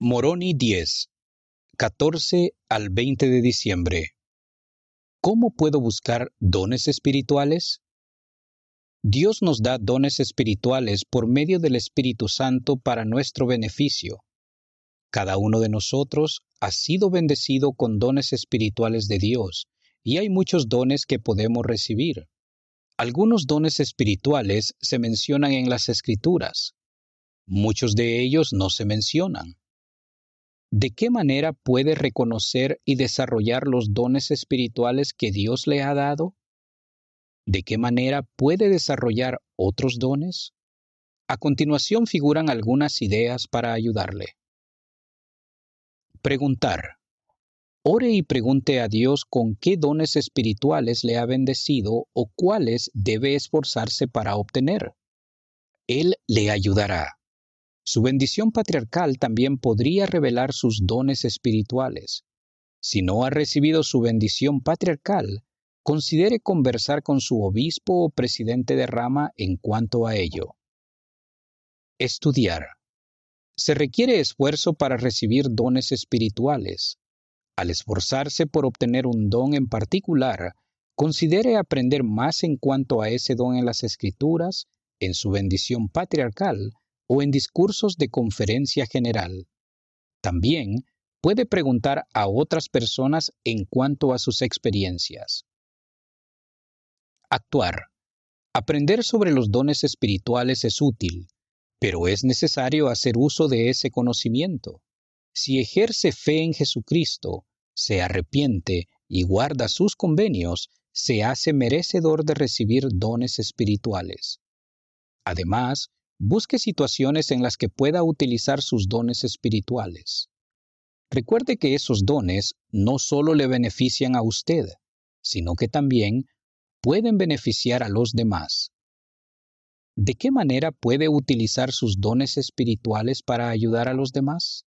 Moroni 10, 14 al 20 de diciembre. ¿Cómo puedo buscar dones espirituales? Dios nos da dones espirituales por medio del Espíritu Santo para nuestro beneficio. Cada uno de nosotros ha sido bendecido con dones espirituales de Dios, y hay muchos dones que podemos recibir. Algunos dones espirituales se mencionan en las Escrituras. Muchos de ellos no se mencionan. ¿De qué manera puede reconocer y desarrollar los dones espirituales que Dios le ha dado? ¿De qué manera puede desarrollar otros dones? A continuación figuran algunas ideas para ayudarle. Preguntar. Ore y pregunte a Dios con qué dones espirituales le ha bendecido o cuáles debe esforzarse para obtener. Él le ayudará. Su bendición patriarcal también podría revelar sus dones espirituales. Si no ha recibido su bendición patriarcal, considere conversar con su obispo o presidente de rama en cuanto a ello. Estudiar. Se requiere esfuerzo para recibir dones espirituales. Al esforzarse por obtener un don en particular, considere aprender más en cuanto a ese don en las escrituras, en su bendición patriarcal o en discursos de conferencia general. También puede preguntar a otras personas en cuanto a sus experiencias. Actuar. Aprender sobre los dones espirituales es útil, pero es necesario hacer uso de ese conocimiento. Si ejerce fe en Jesucristo, se arrepiente y guarda sus convenios, se hace merecedor de recibir dones espirituales. Además, busque situaciones en las que pueda utilizar sus dones espirituales. Recuerde que esos dones no solo le benefician a usted, sino que también pueden beneficiar a los demás. ¿De qué manera puede utilizar sus dones espirituales para ayudar a los demás?